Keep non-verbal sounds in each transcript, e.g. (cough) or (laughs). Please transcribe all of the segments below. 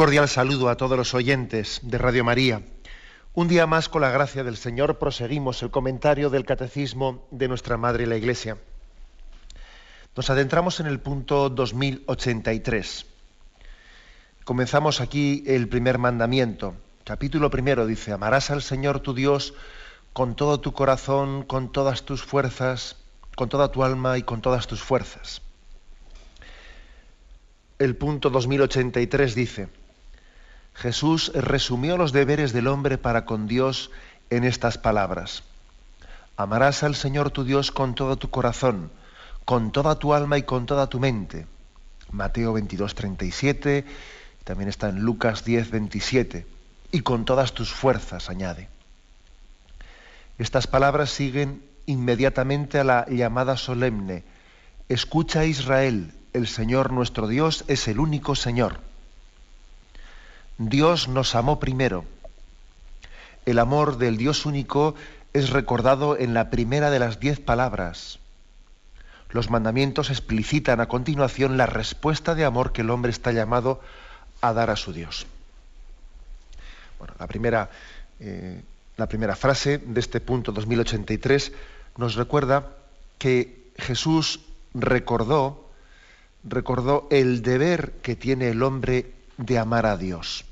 Cordial saludo a todos los oyentes de Radio María. Un día más, con la gracia del Señor, proseguimos el comentario del Catecismo de nuestra Madre la Iglesia. Nos adentramos en el punto 2083. Comenzamos aquí el primer mandamiento. Capítulo primero dice, amarás al Señor tu Dios con todo tu corazón, con todas tus fuerzas, con toda tu alma y con todas tus fuerzas el punto 2083 dice, Jesús resumió los deberes del hombre para con Dios en estas palabras. Amarás al Señor tu Dios con todo tu corazón, con toda tu alma y con toda tu mente. Mateo 22, 37, también está en Lucas 10, 27, y con todas tus fuerzas, añade. Estas palabras siguen inmediatamente a la llamada solemne. Escucha Israel, el Señor nuestro Dios es el único Señor. Dios nos amó primero. El amor del Dios único es recordado en la primera de las diez palabras. Los mandamientos explicitan a continuación la respuesta de amor que el hombre está llamado a dar a su Dios. Bueno, la primera, eh, la primera frase de este punto 2083 nos recuerda que Jesús recordó recordó el deber que tiene el hombre de amar a Dios.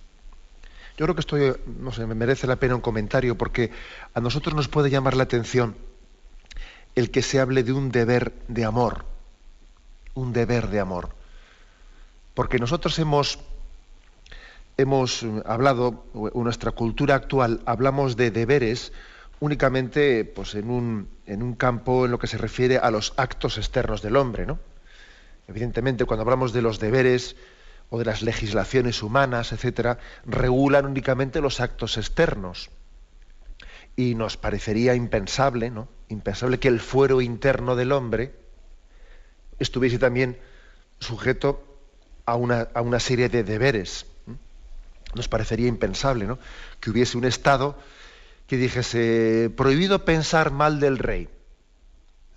Yo creo que esto, no sé, me merece la pena un comentario porque a nosotros nos puede llamar la atención el que se hable de un deber de amor, un deber de amor. Porque nosotros hemos, hemos hablado, en nuestra cultura actual, hablamos de deberes únicamente pues, en, un, en un campo en lo que se refiere a los actos externos del hombre, ¿no? Evidentemente, cuando hablamos de los deberes o de las legislaciones humanas, etcétera, regulan únicamente los actos externos. Y nos parecería impensable, ¿no? Impensable que el fuero interno del hombre estuviese también sujeto a una, a una serie de deberes. Nos parecería impensable, ¿no? Que hubiese un Estado que dijese prohibido pensar mal del rey,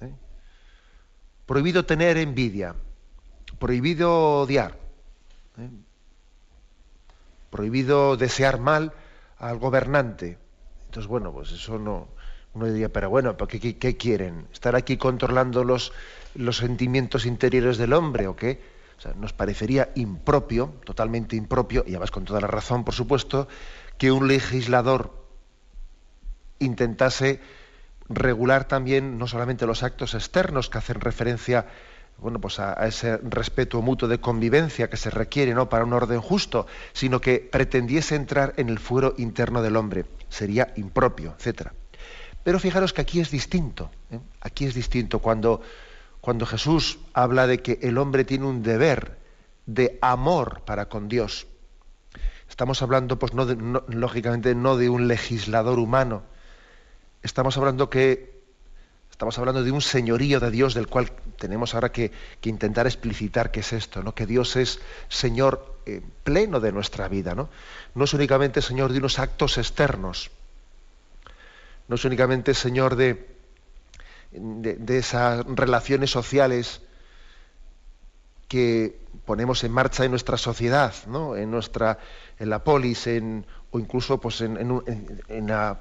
¿eh? prohibido tener envidia, prohibido odiar. Prohibido desear mal al gobernante. Entonces, bueno, pues eso no, uno diría, pero bueno, ¿qué, qué, quieren? ¿Estar aquí controlando los, los sentimientos interiores del hombre o qué? O sea, nos parecería impropio, totalmente impropio, y además con toda la razón, por supuesto, que un legislador intentase regular también no solamente los actos externos que hacen referencia bueno, pues a, ese respeto mutuo de convivencia que se requiere ¿no? para un orden justo, sino que pretendiese entrar en el fuero interno del hombre. Sería impropio, etc. Pero fijaros que aquí es distinto. ¿eh? Aquí es distinto cuando, cuando Jesús habla de que el hombre tiene un deber de amor para con Dios. Estamos hablando, pues, no lógicamente, no de un legislador humano. Estamos hablando que Estamos hablando de un señorío de Dios del cual tenemos ahora que, intentar explicitar qué es esto, ¿no? que Dios es Señor eh, pleno de nuestra vida, ¿no? no es únicamente Señor de unos actos externos, no es únicamente Señor de, de, esas relaciones sociales que ponemos en marcha en nuestra sociedad, ¿no? en, nuestra, en la polis, en, o incluso pues, en, en, en la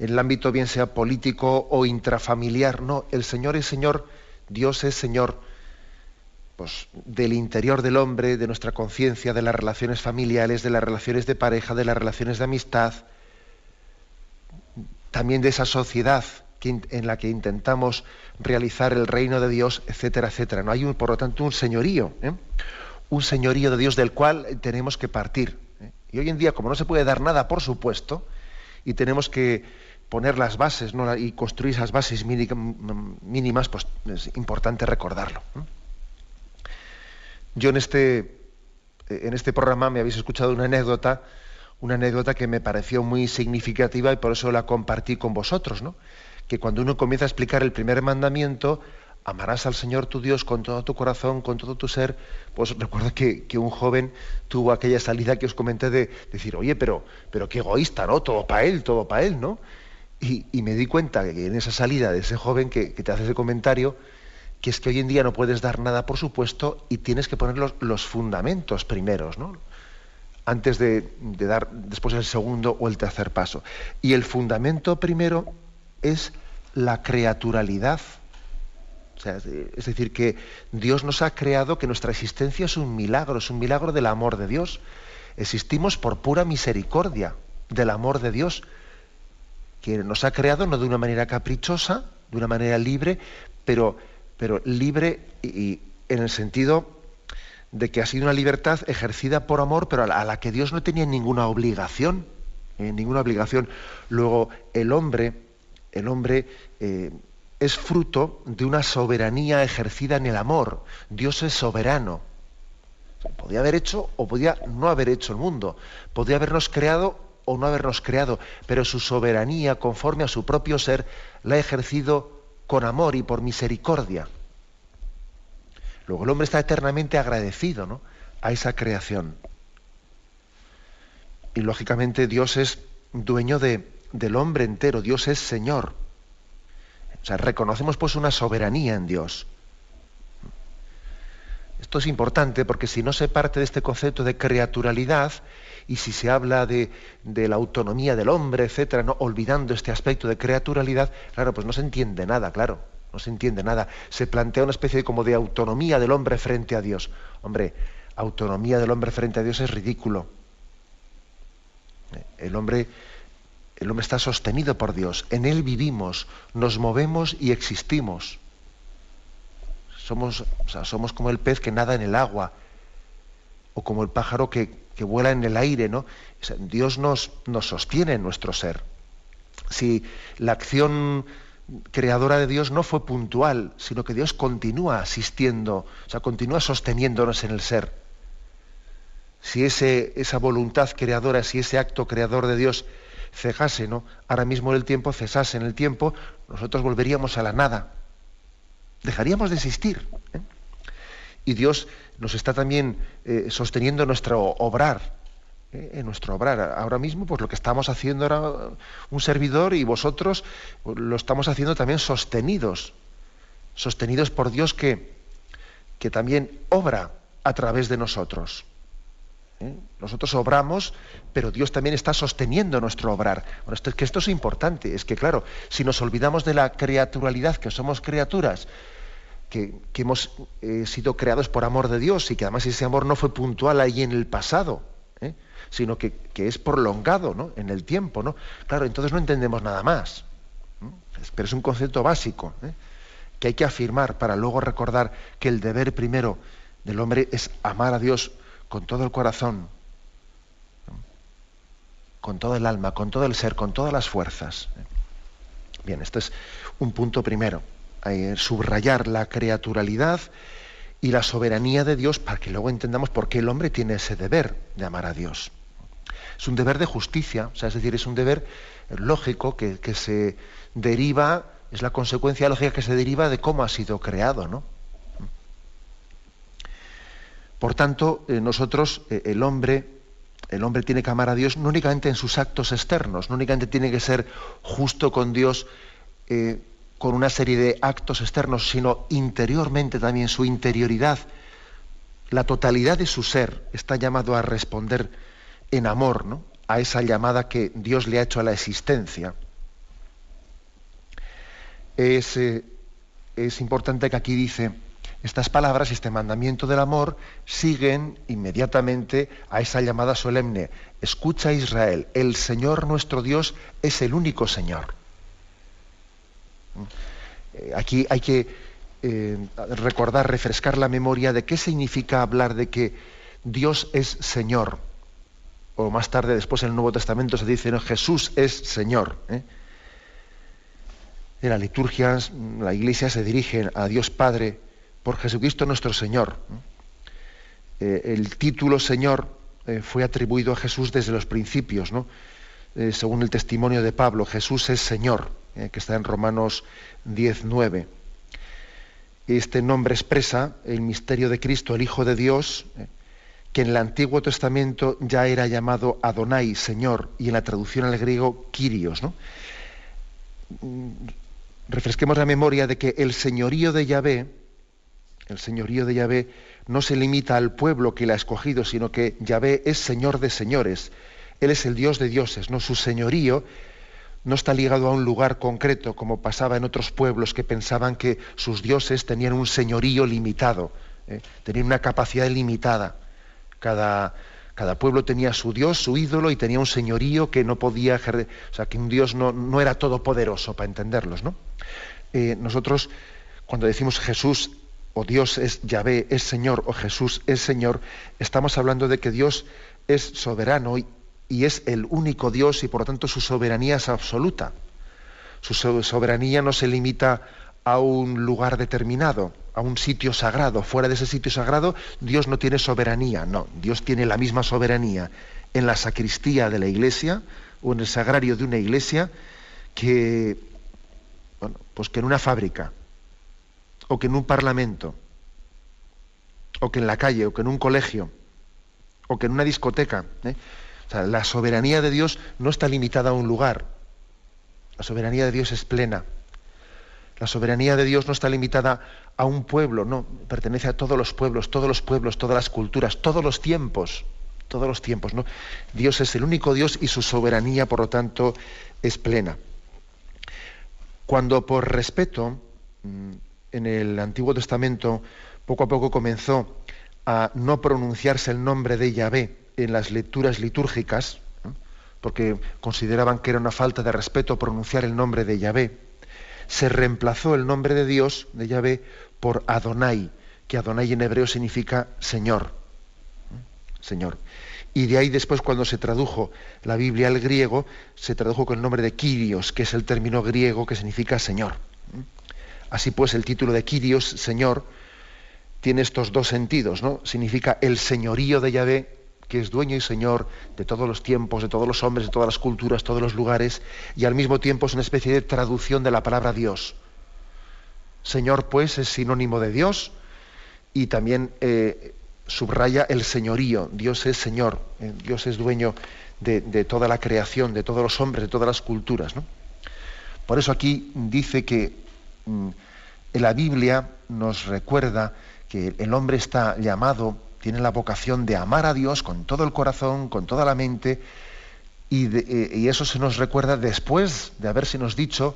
en el ámbito bien sea político o intrafamiliar. No, el Señor es Señor, Dios es Señor pues, del interior del hombre, de nuestra conciencia, de las relaciones familiares, de las relaciones de pareja, de las relaciones de amistad, también de esa sociedad en la que intentamos realizar el reino de Dios, etcétera, etcétera. No hay, por lo tanto, un señorío, ¿eh? un señorío de Dios del cual tenemos que partir. ¿eh? Y hoy en día, como no se puede dar nada por supuesto, y tenemos que poner las bases y construir esas bases mínimas, pues es importante recordarlo. Yo en este, en este programa me habéis escuchado una anécdota, una anécdota que me pareció muy significativa y por eso la compartí con vosotros, ¿no? Que cuando uno comienza a explicar el primer mandamiento, amarás al Señor tu Dios con todo tu corazón, con todo tu ser, pues recuerdo que, un joven tuvo aquella salida que os comenté de decir, oye, pero, pero qué egoísta, ¿no? Todo para él, todo para él, ¿no? Y, me di cuenta que en esa salida de ese joven que, te hace ese comentario, que es que hoy en día no puedes dar nada por supuesto y tienes que poner los, fundamentos primeros, ¿no? antes de, dar después el segundo o el tercer paso. Y el fundamento primero es la creaturalidad. es decir, que Dios nos ha creado, que nuestra existencia es un milagro, es un milagro del amor de Dios. Existimos por pura misericordia del amor de Dios, que nos ha creado no de una manera caprichosa, de una manera libre, pero pero libre y, en el sentido de que ha sido una libertad ejercida por amor, pero a la, que Dios no tenía ninguna obligación, eh, ninguna obligación. Luego el hombre, el hombre eh, es fruto de una soberanía ejercida en el amor. Dios es soberano. Podía haber hecho o podía no haber hecho el mundo. Podía habernos creado o no habernos creado, pero su soberanía, conforme a su propio ser, la ha ejercido con amor y por misericordia. Luego el hombre está eternamente agradecido ¿no? a esa creación. Y lógicamente Dios es dueño de, del hombre entero, Dios es Señor. O sea, reconocemos pues una soberanía en Dios. Esto es importante porque si no se parte de este concepto de creaturalidad y si se habla de, la autonomía del hombre, etcétera, ¿no? olvidando este aspecto de creaturalidad, claro, pues no se entiende nada, claro, no se entiende nada. Se plantea una especie de, como de autonomía del hombre frente a Dios. Hombre, autonomía del hombre frente a Dios es ridículo. El hombre, el hombre está sostenido por Dios, en Él vivimos, nos movemos y existimos. Somos, somos como el pez que nada en el agua, o como el pájaro que, vuela en el aire, ¿no? Dios nos, nos sostiene en nuestro ser. Si la acción creadora de Dios no fue puntual, sino que Dios continúa asistiendo, o sea, continúa sosteniéndonos en el ser. Si ese, esa voluntad creadora, si ese acto creador de Dios cejase, ¿no? Ahora mismo el tiempo cesase en el tiempo, nosotros volveríamos a la nada dejaríamos de existir. ¿eh? Y Dios nos está también eh, sosteniendo nuestro obrar, ¿eh? en nuestro obrar. Ahora mismo, pues lo que estamos haciendo era un servidor y vosotros lo estamos haciendo también sostenidos, sostenidos por Dios que, que también obra a través de nosotros. Nosotros obramos, pero Dios también está sosteniendo nuestro obrar. Bueno, esto, que esto es importante, es que claro, si nos olvidamos de la creaturalidad, que somos criaturas, que, hemos eh, sido creados por amor de Dios y que además ese amor no fue puntual ahí en el pasado, ¿eh? sino que, es prolongado ¿no? en el tiempo. ¿no? Claro, entonces no entendemos nada más. Pero es un concepto básico ¿eh? que hay que afirmar para luego recordar que el deber primero del hombre es amar a Dios con todo el corazón, con todo el alma, con todo el ser, con todas las fuerzas. Bien, este es un punto primero subrayar la creaturalidad y la soberanía de Dios para que luego entendamos por qué el hombre tiene ese deber de amar a Dios. Es un deber de justicia, es decir, es un deber lógico que, se deriva, es la consecuencia lógica que se deriva de cómo ha sido creado, ¿no? Por tanto, eh, nosotros, eh, el hombre, el hombre tiene que amar a Dios no únicamente en sus actos externos, no únicamente tiene que ser justo con Dios eh, con una serie de actos externos, sino interiormente también su interioridad, la totalidad de su ser está llamado a responder en amor ¿no? a esa llamada que Dios le ha hecho a la existencia. Es, eh, es importante que aquí dice, estas palabras, este mandamiento del amor, siguen inmediatamente a esa llamada solemne. Escucha Israel, el Señor nuestro Dios es el único Señor. Aquí hay que eh, recordar, refrescar la memoria de qué significa hablar de que Dios es Señor. O más tarde, después en el Nuevo Testamento se dice, no, Jesús es Señor. ¿eh? En la liturgia, la iglesia se dirige a Dios Padre por Jesucristo nuestro Señor. eh, el título Señor fue atribuido a Jesús desde los principios, ¿no? Según el testimonio de Pablo, Jesús es Señor, que está en Romanos 10.9. Este nombre expresa el misterio de Cristo, el Hijo de Dios, que en el Antiguo Testamento ya era llamado Adonai, Señor, y en la traducción al griego Kyrios. Mm, refresquemos la memoria de que el señorío de Yahvé, el señorío de Yahvé no se limita al pueblo que le ha escogido, sino que Yahvé es Señor de señores. Él es el Dios de dioses, ¿no? Su señorío no está ligado a un lugar concreto, como pasaba en otros pueblos que pensaban que sus dioses tenían un señorío limitado, ¿eh? tenían una capacidad limitada. Cada, cada, pueblo tenía su dios, su ídolo, y tenía un señorío que no podía ejercer, o sea, que un dios no, no era todopoderoso, para entenderlos, ¿no? Eh, nosotros, cuando decimos Jesús o Dios es Yahvé, es Señor, o Jesús es Señor, estamos hablando de que Dios es soberano y, es el único Dios y por lo tanto su soberanía es absoluta. Su soberanía no se limita a un lugar determinado, a un sitio sagrado. Fuera de ese sitio sagrado, Dios no tiene soberanía, no, Dios tiene la misma soberanía en la sacristía de la iglesia o en el sagrario de una iglesia que, bueno, pues que en una fábrica o que en un parlamento, o que en la calle, o que en un colegio, o que en una discoteca. ¿eh? La soberanía de Dios no está limitada a un lugar. La soberanía de Dios es plena. La soberanía de Dios no está limitada a un pueblo, no, pertenece a todos los pueblos, todos los pueblos, todas las culturas, todos los tiempos, todos los tiempos, ¿no? Dios es el único Dios y su soberanía, por lo tanto, es plena. Cuando por respeto mm, en el Antiguo Testamento poco a poco comenzó a no pronunciarse el nombre de Yahvé en las lecturas litúrgicas, porque consideraban que era una falta de respeto pronunciar el nombre de Yahvé, se reemplazó el nombre de Dios, de Yahvé, por Adonai, que Adonai en hebreo significa Señor. Señor. Y de ahí después cuando se tradujo la Biblia al griego, se tradujo con el nombre de Kyrios, que es el término griego que significa Señor. Así pues, el título de Kyrios, Señor, tiene estos dos sentidos, ¿no? Significa el señorío de Yahvé, que es dueño y señor de todos los tiempos, de todos los hombres, de todas las culturas, todos los lugares, y al mismo tiempo es una especie de traducción de la palabra Dios. Señor, pues, es sinónimo de Dios y también eh, subraya el señorío. Dios es Señor, eh, Dios es dueño de, toda la creación, de todos los hombres, de todas las culturas. Por eso aquí dice que Mm, la Biblia nos recuerda que el hombre está llamado, tiene la vocación de amar a Dios con todo el corazón, con toda la mente, y, eh, eso se nos recuerda después de haberse nos dicho,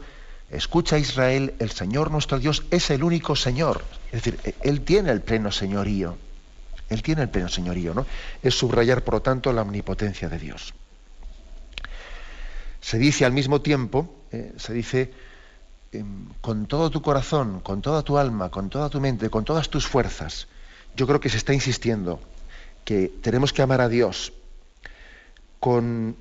escucha Israel, el Señor nuestro Dios es el único Señor. Es decir, e, Él tiene el pleno señorío. Él tiene el pleno señorío, ¿no? Es subrayar, por lo tanto, la omnipotencia de Dios. Se dice al mismo tiempo, eh, se dice, Em, con todo tu corazón, con toda tu alma, con toda tu mente, con todas tus fuerzas, yo creo que se está insistiendo que tenemos que amar a Dios con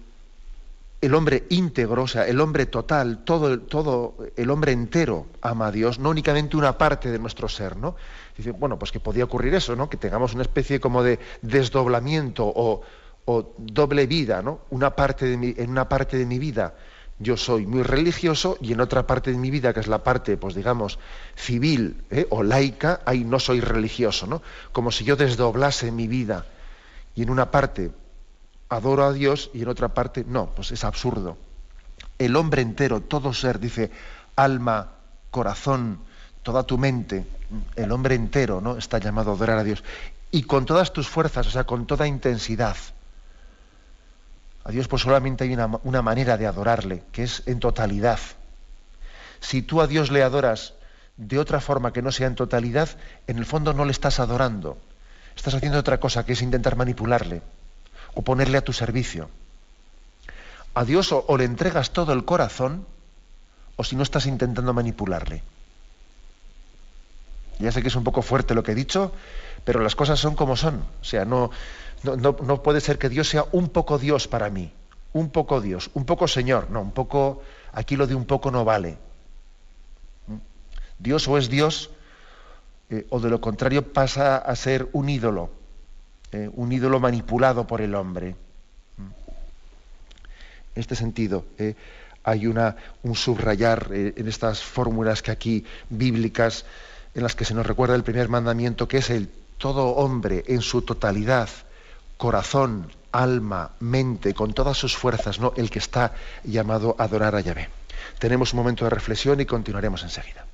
el hombre íntegro, o sea, el hombre total, todo, todo el hombre entero ama a Dios, no únicamente una parte de nuestro ser, ¿no? Dice, bueno, pues que podía ocurrir eso, ¿no? Que tengamos una especie como de desdoblamiento o, o doble vida, ¿no? Una parte de mi, en una parte de mi vida yo soy muy religioso y en otra parte de mi vida, que es la parte, pues digamos, civil ¿eh? o laica, ahí no soy religioso, ¿no? Como si yo desdoblase mi vida y en una parte adoro a Dios y en otra parte no, pues es absurdo. El hombre entero, todo ser, dice, alma, corazón, toda tu mente, el hombre entero, ¿no? Está llamado a adorar a Dios. Y con todas tus fuerzas, o sea, con toda intensidad. A Dios pues solamente hay una, manera de adorarle, que es en totalidad. Si tú a Dios le adoras de otra forma que no sea en totalidad, en el fondo no le estás adorando. Estás haciendo otra cosa, que es intentar manipularle o ponerle a tu servicio. A Dios o, o le entregas todo el corazón, o si no estás intentando manipularle. Ya sé que es un poco fuerte lo que he dicho, pero las cosas son como son. O sea, no, no, puede ser que Dios sea un poco Dios para mí, un poco Dios, un poco Señor. No, un poco, aquí lo de un poco no vale. Dios o es Dios, eh, o de lo contrario pasa a ser un ídolo. eh, un ídolo manipulado por el hombre. En este sentido, eh, hay una, un subrayar eh, en estas fórmulas que aquí bíblicas, en las que se nos recuerda el primer mandamiento, que es el todo hombre en su totalidad, corazón, alma, mente, con todas sus fuerzas, ¿no? el que está llamado a adorar a Yahvé. Tenemos un momento de reflexión y continuaremos enseguida.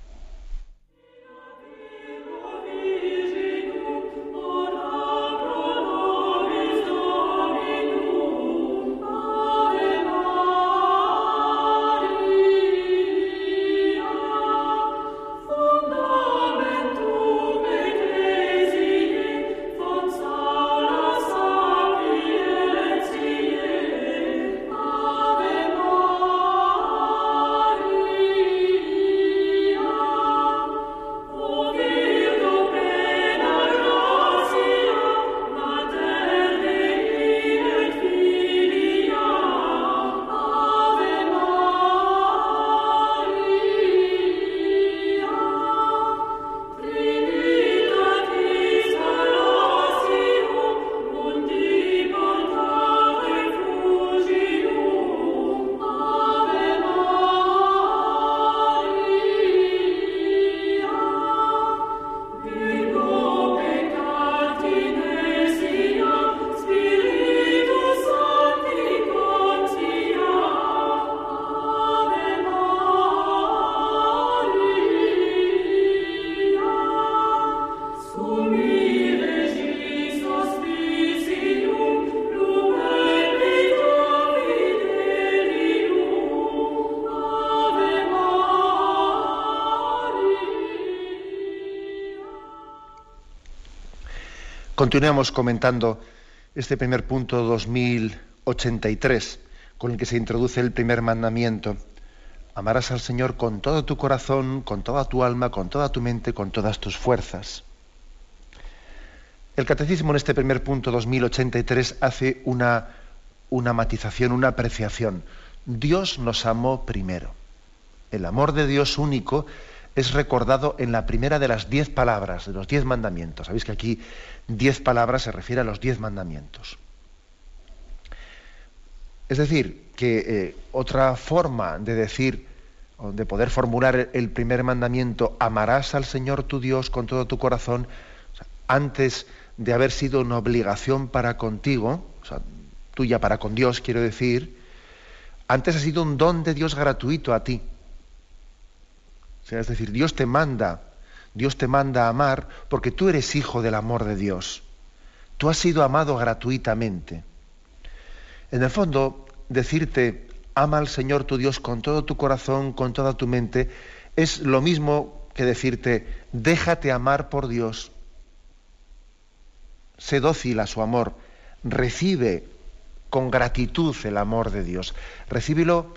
Continuamos comentando este primer punto 2083, con el que se introduce el primer mandamiento. Amarás al Señor con todo tu corazón, con toda tu alma, con toda tu mente, con todas tus fuerzas. El catecismo en este primer punto 2083 hace una, una matización, una apreciación. Dios nos amó primero. El amor de Dios único es recordado en la primera de las diez palabras, de los diez mandamientos. Sabéis que aquí diez palabras se refiere a los diez mandamientos. Es decir, que eh, otra forma de decir, de poder formular el primer mandamiento, amarás al Señor tu Dios con todo tu corazón, antes de haber sido una obligación para contigo, o sea, tuya para con Dios, quiero decir, antes ha sido un don de Dios gratuito a ti es decir, Dios te manda, Dios te manda a amar porque tú eres hijo del amor de Dios. Tú has sido amado gratuitamente. En el fondo, decirte, ama al Señor tu Dios con todo tu corazón, con toda tu mente, es lo mismo que decirte, déjate amar por Dios. Sé dócil a su amor. Recibe con gratitud el amor de Dios. Recíbelo,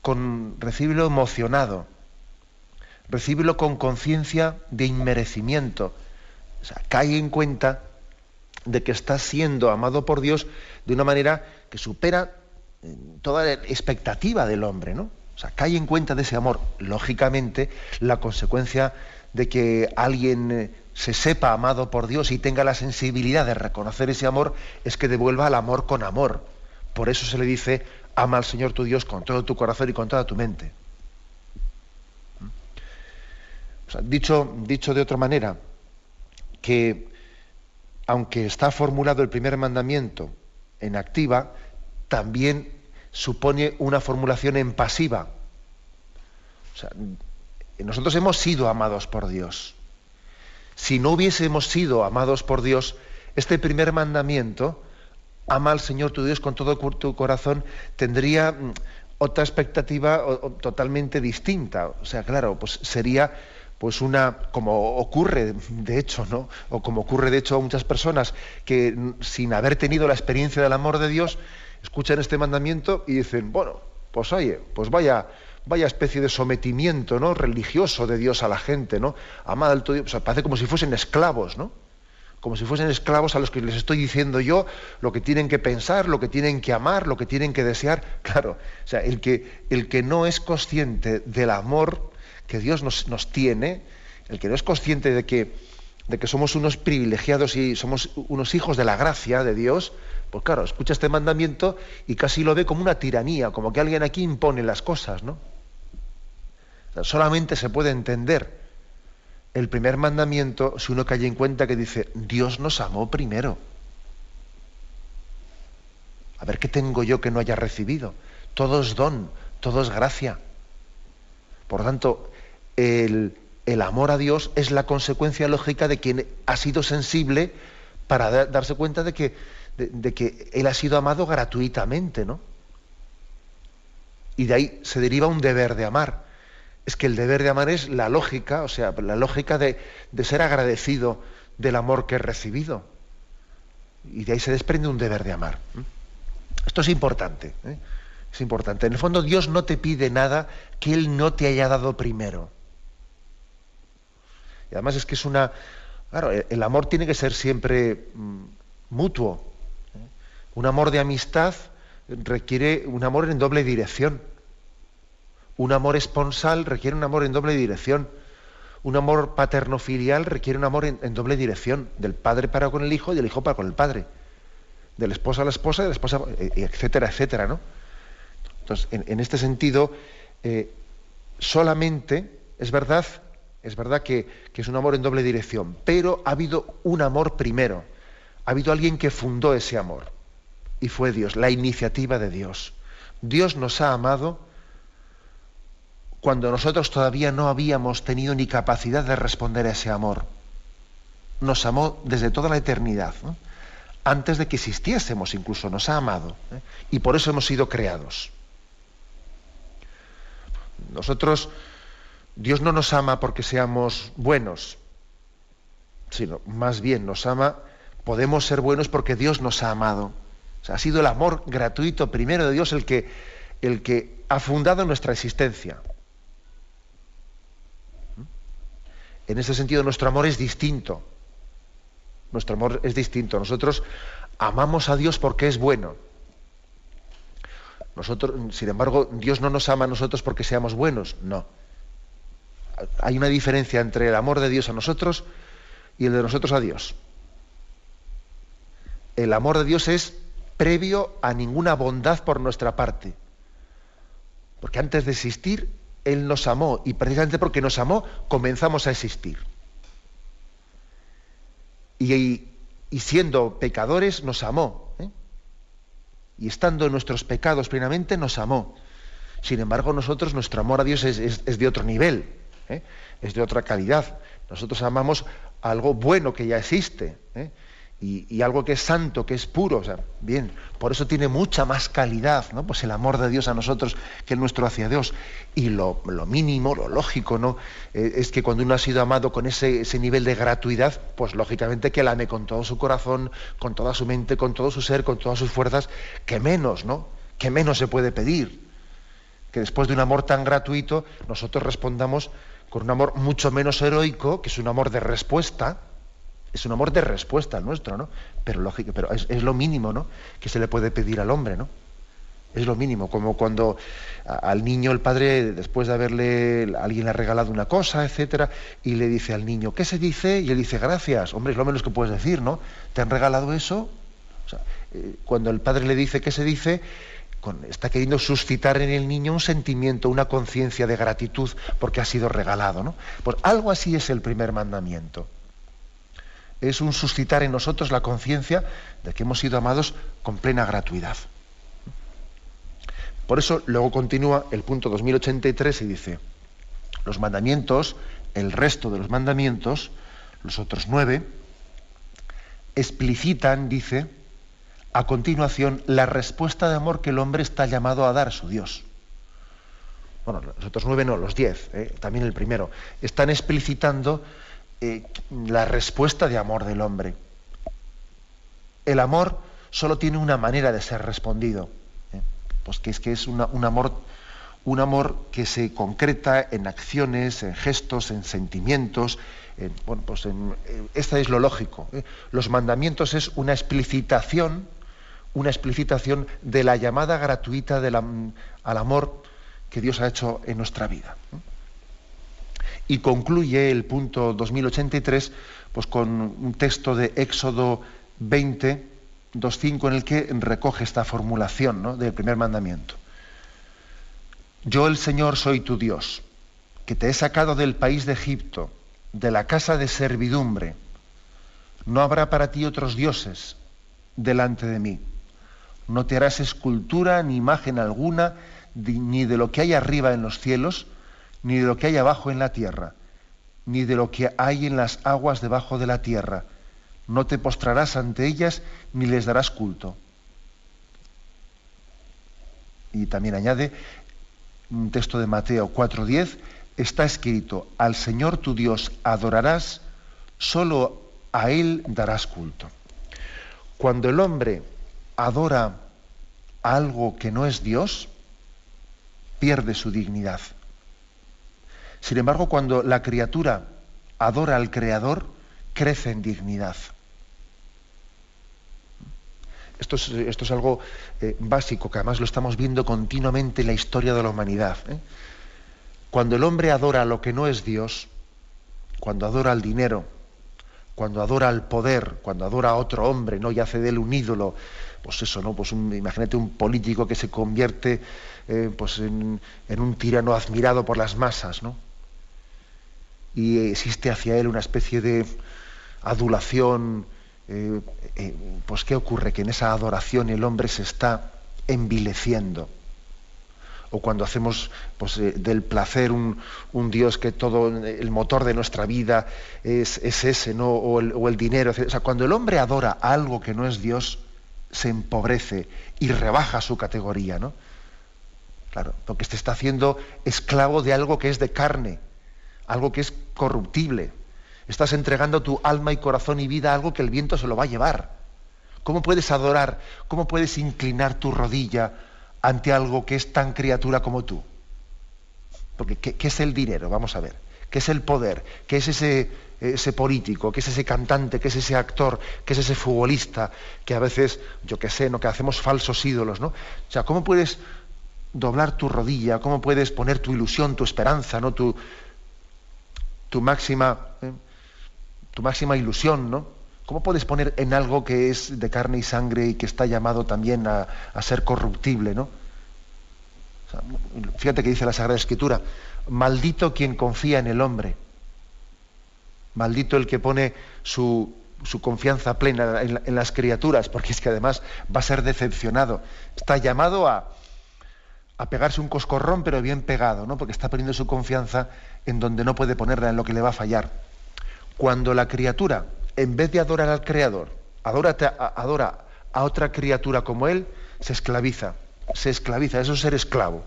con, recíbelo emocionado recíbelo con conciencia de inmerecimiento. O sea, cae en cuenta de que estás siendo amado por Dios de una manera que supera eh, toda la expectativa del hombre, ¿no? O sea, cae en cuenta de ese amor. Lógicamente, la consecuencia de que alguien eh, se sepa amado por Dios y tenga la sensibilidad de reconocer ese amor es que devuelva el amor con amor. Por eso se le dice, ama al Señor tu Dios con todo tu corazón y con toda tu mente. Dicho, dicho de otra manera, que aunque está formulado el primer mandamiento en activa, también supone una formulación en pasiva. Nosotros hemos sido amados por Dios. Si no hubiésemos sido amados por Dios, este primer mandamiento, ama al Señor tu Dios con todo tu corazón, tendría mm, otra expectativa totalmente distinta. O sea, claro, pues sería pues una, como ocurre de hecho, ¿no? O como ocurre de hecho a muchas personas que sin haber tenido la experiencia del amor de Dios, escuchan este mandamiento y dicen, bueno, pues oye, pues vaya, vaya especie de sometimiento, ¿no? religioso de Dios a la gente, ¿no? Amada al todo, o sea, parece como si fuesen esclavos, ¿no? Como si fuesen esclavos a los que les estoy diciendo yo lo que tienen que pensar, lo que tienen que amar, lo que tienen que desear. Claro, o sea, el que, el que no es consciente del amor que Dios nos, tiene, el que no es consciente de que de que somos unos privilegiados y somos unos hijos de la gracia de Dios, pues claro, escucha este mandamiento y casi lo ve como una tiranía, como que alguien aquí impone las cosas, ¿no? solamente se puede entender el primer mandamiento si uno cae en cuenta que dice, Dios nos amó primero. A ver qué tengo yo que no haya recibido. Todo es don, todo es gracia. Por tanto, el, amor a Dios es la consecuencia lógica de quien ha sido sensible para darse cuenta de que, de, que Él ha sido amado gratuitamente, ¿no? Y de ahí se deriva un deber de amar. Es que el deber de amar es la lógica, o sea, la lógica de, ser agradecido del amor que he recibido. Y de ahí se desprende un deber de amar. Esto es importante. ¿eh? Es importante. En el fondo Dios no te pide nada que Él no te haya dado primero. Y además es que es una... Claro, el amor tiene que ser siempre mm, mutuo. ¿eh? Un amor de amistad requiere un amor en doble dirección. Un amor esponsal requiere un amor en doble dirección. Un amor paterno-filial requiere un amor en, doble dirección, del padre para con el hijo y del hijo para con el padre. De la esposa a la esposa, de la esposa, eh, etcétera, etcétera, ¿no? Entonces, en, este sentido, eh, solamente es verdad es verdad que, es un amor en doble dirección, pero ha habido un amor primero. Ha habido alguien que fundó ese amor. Y fue Dios, la iniciativa de Dios. Dios nos ha amado cuando nosotros todavía no habíamos tenido ni capacidad de responder a ese amor. Nos amó desde toda la eternidad. Antes de que existiésemos incluso, nos ha amado. ¿eh? Y por eso hemos sido creados. Nosotros Dios no nos ama porque seamos buenos, sino más bien nos ama, podemos ser buenos porque Dios nos ha amado. ha sido el amor gratuito primero de Dios el que, el que ha fundado nuestra existencia. En ese sentido nuestro amor es distinto. Nuestro amor es distinto. Nosotros amamos a Dios porque es bueno. Nosotros, sin embargo, Dios no nos ama a nosotros porque seamos buenos, no hay una diferencia entre el amor de Dios a nosotros y el de nosotros a Dios. El amor de Dios es previo a ninguna bondad por nuestra parte. Porque antes de existir, Él nos amó y precisamente porque nos amó, comenzamos a existir. Y, siendo pecadores, nos amó. ¿eh? Y estando en nuestros pecados plenamente, nos amó. Sin embargo, nosotros, nuestro amor a Dios es de otro nivel. ¿Eh? es de otra calidad. Nosotros amamos algo bueno que ya existe ¿eh? y, algo que es santo, que es puro. O sea, bien, por eso tiene mucha más calidad, ¿no? Pues el amor de Dios a nosotros que el nuestro hacia Dios. Y lo, mínimo, lo lógico, ¿no? Eh, es que cuando uno ha sido amado con ese, ese nivel de gratuidad, pues lógicamente que la ame con todo su corazón, con toda su mente, con todo su ser, con todas sus fuerzas, que menos, ¿no? Que menos se puede pedir. Que después de un amor tan gratuito, nosotros respondamos con un amor mucho menos heroico, que es un amor de respuesta, es un amor de respuesta el nuestro, ¿no? Pero lógico, pero es, lo mínimo, ¿no? Que se le puede pedir al hombre, ¿no? Es lo mínimo, como cuando al niño el padre, después de haberle, alguien le ha regalado una cosa, etcétera, y le dice al niño, ¿qué se dice? Y él dice, gracias. Hombre, es lo menos que puedes decir, ¿no? ¿Te han regalado eso? Eh, cuando el padre le dice, ¿qué se dice? Está queriendo suscitar en el niño un sentimiento, una conciencia de gratitud porque ha sido regalado. ¿no? Pues algo así es el primer mandamiento. Es un suscitar en nosotros la conciencia de que hemos sido amados con plena gratuidad. Por eso luego continúa el punto 2083 y dice, los mandamientos, el resto de los mandamientos, los otros nueve, explicitan, dice, a continuación la respuesta de amor que el hombre está llamado a dar a su Dios. Bueno, los otros nueve no, los diez, eh, también el primero, están explicitando eh, la respuesta de amor del hombre. El amor solo tiene una manera de ser respondido, eh, pues que es que es un amor un amor que se concreta en acciones, en gestos, en sentimientos. bueno, pues esta es lo lógico. Los mandamientos es una explicitación una explicitación de la llamada gratuita al amor que Dios ha hecho en nuestra vida. Y concluye el punto 2083 pues, con un texto de Éxodo 20, 2.5 en el que recoge esta formulación del primer mandamiento. Yo el Señor soy tu Dios, que te he sacado del país de Egipto, de la casa de servidumbre. No habrá para ti otros dioses delante de mí. No te harás escultura ni imagen alguna, ni de lo que hay arriba en los cielos, ni de lo que hay abajo en la tierra, ni de lo que hay en las aguas debajo de la tierra. No te postrarás ante ellas ni les darás culto. Y también añade un texto de Mateo 4:10, está escrito, al Señor tu Dios adorarás, solo a Él darás culto. Cuando el hombre adora algo que no es Dios, pierde su dignidad. Sin embargo, cuando la criatura adora al Creador, crece en dignidad. Esto es, esto es algo eh, básico, que además lo estamos viendo continuamente en la historia de la humanidad. ¿eh? Cuando el hombre adora lo que no es Dios, cuando adora al dinero, cuando adora al poder, cuando adora a otro hombre, ¿no? y hace de él un ídolo, pues eso, ¿no? Pues imagínate un político que se convierte eh, pues en, un tirano admirado por las masas, ¿no? Y existe hacia él una especie de adulación. Eh, eh, pues ¿qué ocurre? Que en esa adoración el hombre se está envileciendo o cuando hacemos pues, del placer un, Dios que todo el motor de nuestra vida es, ese, ¿no? O el, o el, dinero. O sea, cuando el hombre adora algo que no es Dios, se empobrece y rebaja su categoría, ¿no? Claro, porque te está haciendo esclavo de algo que es de carne, algo que es corruptible. Estás entregando tu alma y corazón y vida a algo que el viento se lo va a llevar. ¿Cómo puedes adorar? ¿Cómo puedes inclinar tu rodilla ante algo que es tan criatura como tú? Porque ¿qué, es el dinero? Vamos a ver. ¿Qué es el poder? ¿Qué es ese ese político, que es ese cantante, que es ese actor, que es ese futbolista, que a veces, yo qué sé, ¿no? que hacemos falsos ídolos, ¿no? O sea, ¿cómo puedes doblar tu rodilla? ¿Cómo puedes poner tu ilusión, tu esperanza, ¿no? Tu, tu máxima, ¿eh? tu máxima ilusión, ¿no? ¿Cómo puedes poner en algo que es de carne y sangre y que está llamado también a, ser corruptible, ¿no? fíjate que dice la Sagrada Escritura, maldito quien confía en el hombre Maldito el que pone su, confianza plena en, las criaturas, porque es que además va a ser decepcionado. Está llamado a, pegarse un coscorrón, pero bien pegado, ¿no? porque está poniendo su confianza en donde no puede ponerla, en lo que le va a fallar. Cuando la criatura, en vez de adorar al Creador, adora, adora a otra criatura como él, se esclaviza, se esclaviza, eso es ser esclavo.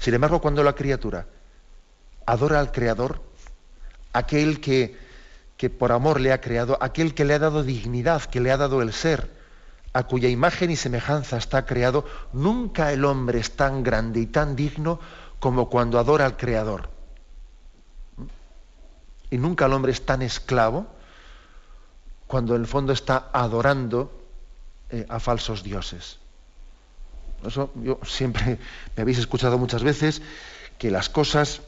Sin embargo, cuando la criatura adora al Creador, aquel que, que por amor le ha creado, aquel que le ha dado dignidad, que le ha dado el ser, a cuya imagen y semejanza está creado, nunca el hombre es tan grande y tan digno como cuando adora al Creador. Y nunca el hombre es tan esclavo cuando en el fondo está adorando eh, a falsos dioses. eso yo siempre me habéis escuchado muchas veces que las cosas,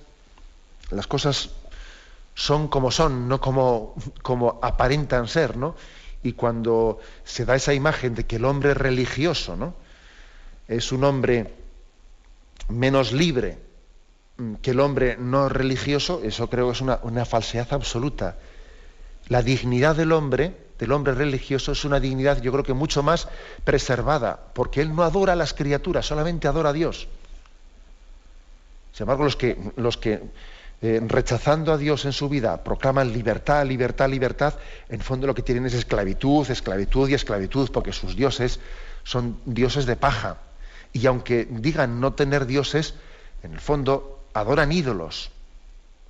las cosas son como son, no como, como aparentan ser, ¿no? Y cuando se da esa imagen de que el hombre religioso, ¿no? Es un hombre menos libre que el hombre no religioso, eso creo que es una, una falsedad absoluta. La dignidad del hombre, del hombre religioso, es una dignidad yo creo que mucho más preservada, porque él no adora a las criaturas, solamente adora a Dios. Sin embargo, los que, los que eh, rechazando a Dios en su vida, proclaman libertad, libertad, libertad, en fondo lo que tienen es esclavitud, esclavitud y esclavitud, porque sus dioses son dioses de paja. Y aunque digan no tener dioses, en el fondo adoran ídolos.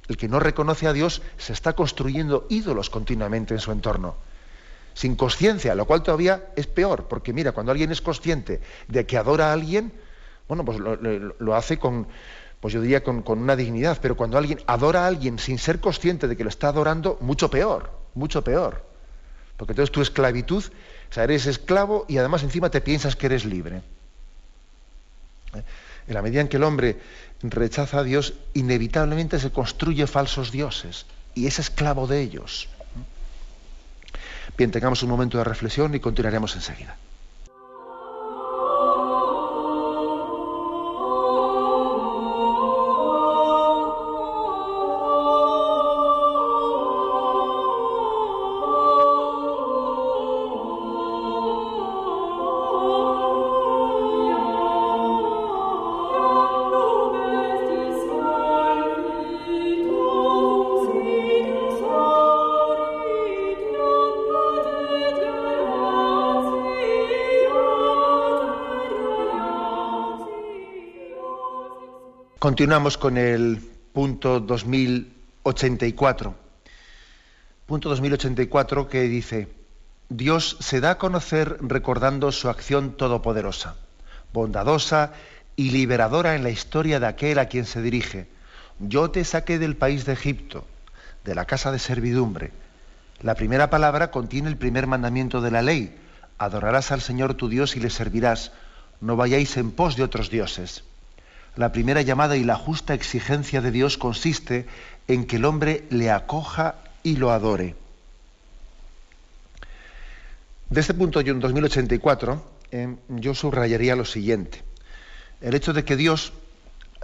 El que no reconoce a Dios se está construyendo ídolos continuamente en su entorno, sin conciencia, lo cual todavía es peor, porque mira, cuando alguien es consciente de que adora a alguien, bueno, pues lo hace con, pues yo diría con, una dignidad, pero cuando alguien adora a alguien sin ser consciente de que lo está adorando, mucho peor, mucho peor. Porque entonces tu esclavitud, o sea, eres esclavo y además encima te piensas que eres libre. ¿eh? En la medida en que el hombre rechaza a Dios, inevitablemente se construye falsos dioses y es esclavo de ellos. Bien, tengamos un momento de reflexión y continuaremos enseguida. Continuamos con el punto 2084. Punto 2084 que dice, Dios se da a conocer recordando su acción todopoderosa, bondadosa y liberadora en la historia de aquel a quien se dirige. Yo te saqué del país de Egipto, de la casa de servidumbre. La primera palabra contiene el primer mandamiento de la ley. Adorarás al Señor tu Dios y le servirás. No vayáis en pos de otros dioses. La primera llamada y la justa exigencia de Dios consiste en que el hombre le acoja y lo adore. De este punto, yo en 2084, eh, yo subrayaría lo siguiente. El hecho de que Dios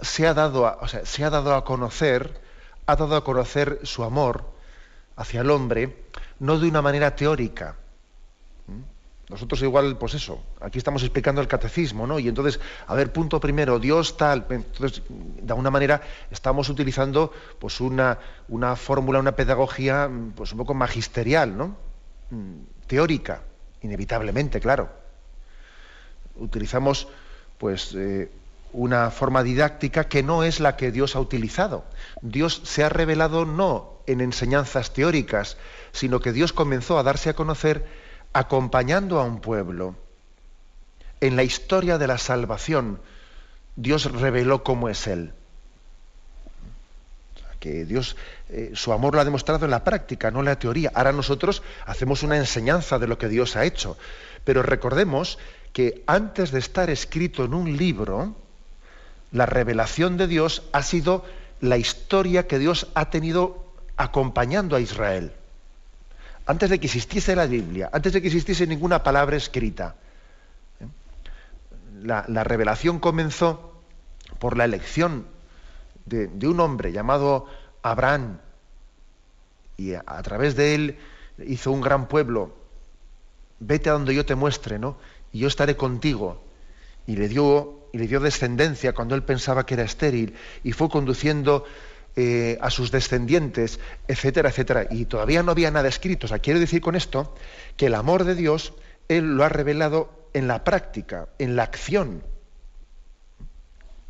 se ha, dado a, se ha dado a conocer, ha dado a conocer su amor hacia el hombre, no de una manera teórica, nosotros igual, pues eso, aquí estamos explicando el catecismo, ¿no? Y entonces, a ver, punto primero, Dios tal. Entonces, de alguna manera estamos utilizando pues una, una fórmula, una pedagogía pues un poco magisterial, ¿no? Mm, teórica, inevitablemente, claro. Utilizamos pues eh, una forma didáctica que no es la que Dios ha utilizado. Dios se ha revelado no en enseñanzas teóricas, sino que Dios comenzó a darse a conocer acompañando a un pueblo. En la historia de la salvación, Dios reveló cómo es Él. Que Dios, eh, su amor lo ha demostrado en la práctica, no en la teoría. Ahora nosotros hacemos una enseñanza de lo que Dios ha hecho. Pero recordemos que antes de estar escrito en un libro, la revelación de Dios ha sido la historia que Dios ha tenido acompañando a Israel antes de que existiese la Biblia, antes de que existiese ninguna palabra escrita. ¿eh? La, revelación comenzó por la elección de, un hombre llamado Abraham y a, través de él hizo un gran pueblo. Vete a donde yo te muestre, ¿no? Y yo estaré contigo. Y le dio, y le dio descendencia cuando él pensaba que era estéril y fue conduciendo eh, a sus descendientes, etcétera, etcétera. Y todavía no había nada escrito. O sea, quiero decir con esto que el amor de Dios, Él lo ha revelado en la práctica, en la acción.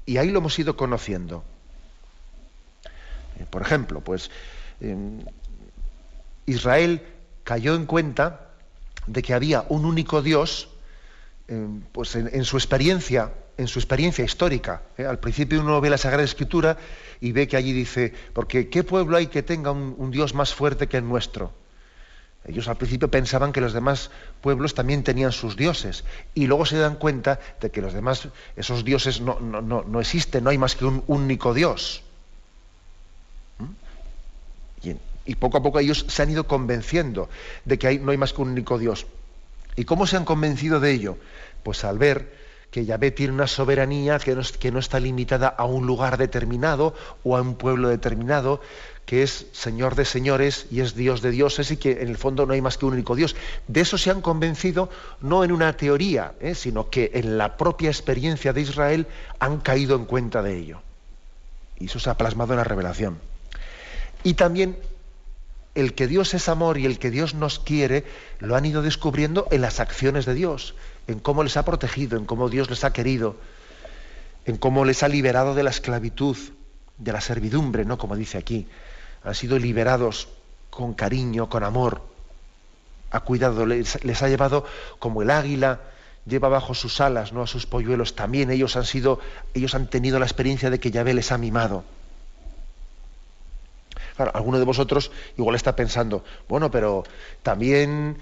Y ahí lo hemos ido conociendo. Eh, por ejemplo, pues Israel cayó en cuenta de que había un único Dios, pues en, su experiencia, en su experiencia histórica. ¿eh? Al principio uno ve la Sagrada Escritura y ve que allí dice, porque ¿qué pueblo hay que tenga un, Dios más fuerte que el nuestro? Ellos al principio pensaban que los demás pueblos también tenían sus dioses y luego se dan cuenta de que los demás, esos dioses no, no, no, existen, no hay más que un único Dios. ¿Mm? Y, poco a poco ellos se han ido convenciendo de que no hay más que un único Dios. ¿Y cómo se han convencido de ello? Pues al ver que Yahvé tiene una soberanía que no, está limitada a un lugar determinado o a un pueblo determinado, que es Señor de señores y es Dios de dioses y que en el fondo no hay más que un único Dios. De eso se han convencido no en una teoría, ¿eh? sino que en la propia experiencia de Israel han caído en cuenta de ello. Y eso se ha plasmado en la revelación. Y también el que Dios es amor y el que Dios nos quiere, lo han ido descubriendo en las acciones de Dios en cómo les ha protegido, en cómo Dios les ha querido, en cómo les ha liberado de la esclavitud, de la servidumbre, ¿no? Como dice aquí. Han sido liberados con cariño, con amor. Ha cuidado, les, ha llevado como el águila lleva bajo sus alas, ¿no? A sus polluelos. También ellos han sido, ellos han tenido la experiencia de que Yahvé les ha mimado. Claro, alguno de vosotros igual está pensando, bueno, pero también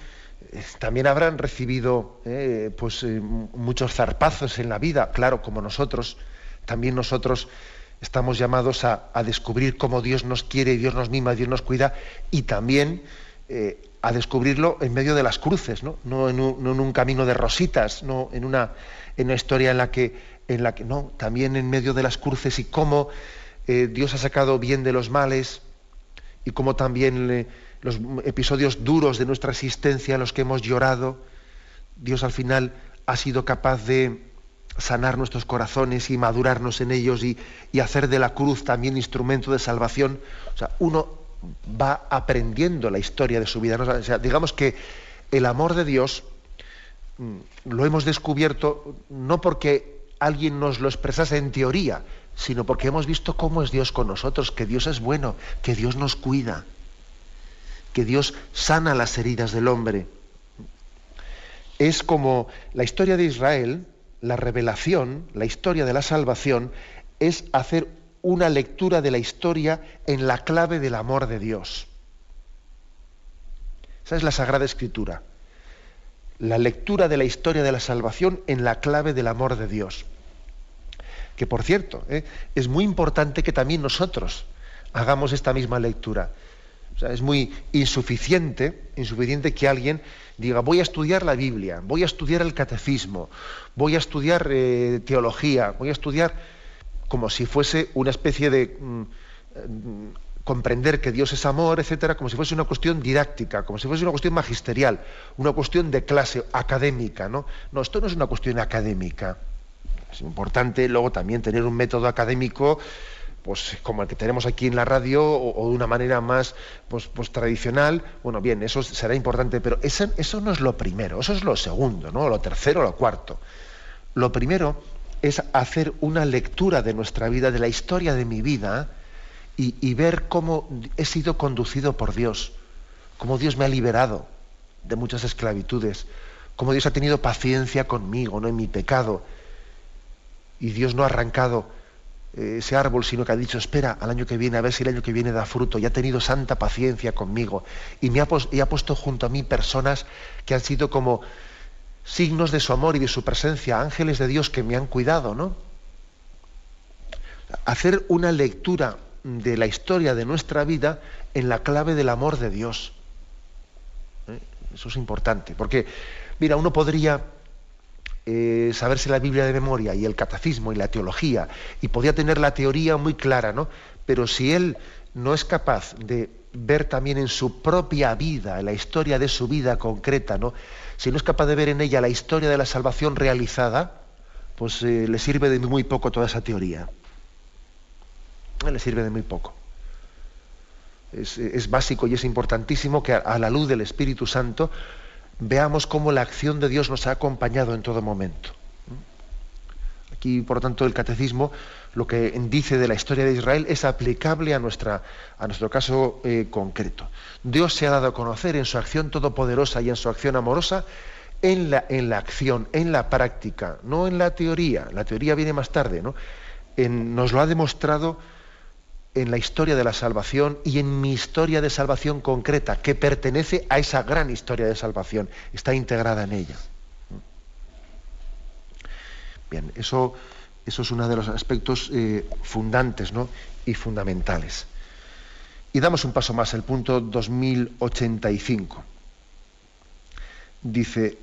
también habrán recibido pues, muchos zarpazos en la vida, claro, como nosotros. También nosotros estamos llamados a, descubrir cómo Dios nos quiere, Dios nos mima, Dios nos cuida y también a descubrirlo en medio de las cruces, no, en, un, camino de rositas, no en una, en una historia en la que, en la que no, también en medio de las cruces y cómo eh, Dios ha sacado bien de los males y cómo también los episodios duros de nuestra existencia, los que hemos llorado, Dios al final ha sido capaz de sanar nuestros corazones y madurarnos en ellos y, y hacer de la cruz también instrumento de salvación. O sea, uno va aprendiendo la historia de su vida. digamos que el amor de Dios mm, lo hemos descubierto no porque alguien nos lo expresase en teoría, sino porque hemos visto cómo es Dios con nosotros, que Dios es bueno, que Dios nos cuida, que Dios sana las heridas del hombre. Es como la historia de Israel, la revelación, la historia de la salvación, es hacer una lectura de la historia en la clave del amor de Dios. Esa es la Sagrada Escritura. La lectura de la historia de la salvación en la clave del amor de Dios. Que por cierto, ¿eh? es muy importante que también nosotros hagamos esta misma lectura. Es muy insuficiente, insuficiente que alguien diga, voy a estudiar la Biblia, voy a estudiar el catecismo, voy a estudiar eh, teología, voy a estudiar como si fuese una especie de mm, mm, comprender que Dios es amor, etcétera, como si fuese una cuestión didáctica, como si fuese una cuestión magisterial, una cuestión de clase académica, ¿no? No, esto no es una cuestión académica. Es importante luego también tener un método académico pues como el que tenemos aquí en la radio o, de una manera más pues, pues, tradicional, bueno, bien, eso será importante, pero eso, eso no es lo primero, eso es lo segundo, ¿no? Lo tercero, lo cuarto. Lo primero es hacer una lectura de nuestra vida, de la historia de mi vida, y, ver cómo he sido conducido por Dios, cómo Dios me ha liberado de muchas esclavitudes, cómo Dios ha tenido paciencia conmigo, no en mi pecado, y Dios no ha arrancado ese árbol, sino que ha dicho, espera al año que viene, a ver si el año que viene da fruto, y ha tenido santa paciencia conmigo, y me ha, y ha puesto junto a mí personas que han sido como signos de su amor y de su presencia, ángeles de Dios que me han cuidado, ¿no? Hacer una lectura de la historia de nuestra vida en la clave del amor de Dios. ¿Eh? Eso es importante, porque, mira, uno podría eh, saberse la Biblia de memoria y el catecismo y la teología, y podría tener la teoría muy clara, ¿no? Pero si él no es capaz de ver también en su propia vida, en la historia de su vida concreta, ¿no? si no es capaz de ver en ella la historia de la salvación realizada, pues eh, le sirve de muy poco toda esa teoría. Le sirve de muy poco. Es, básico y es importantísimo que a, la luz del Espíritu Santo veamos cómo la acción de Dios nos ha acompañado en todo momento. Aquí, por tanto, el catecismo lo que dice de la historia de Israel es aplicable a, nuestra, a nuestro caso eh, concreto. Dios se ha dado a conocer en su acción todopoderosa y en su acción amorosa en la, en la acción, en la práctica, no en la teoría. La teoría viene más tarde, ¿no? nos lo ha demostrado en la historia de la salvación y en mi historia de salvación concreta, que pertenece a esa gran historia de salvación, está integrada en ella. Bien, eso, eso es uno de los aspectos eh, fundantes ¿no? y fundamentales. Y damos un paso más, el punto 2085. Dice,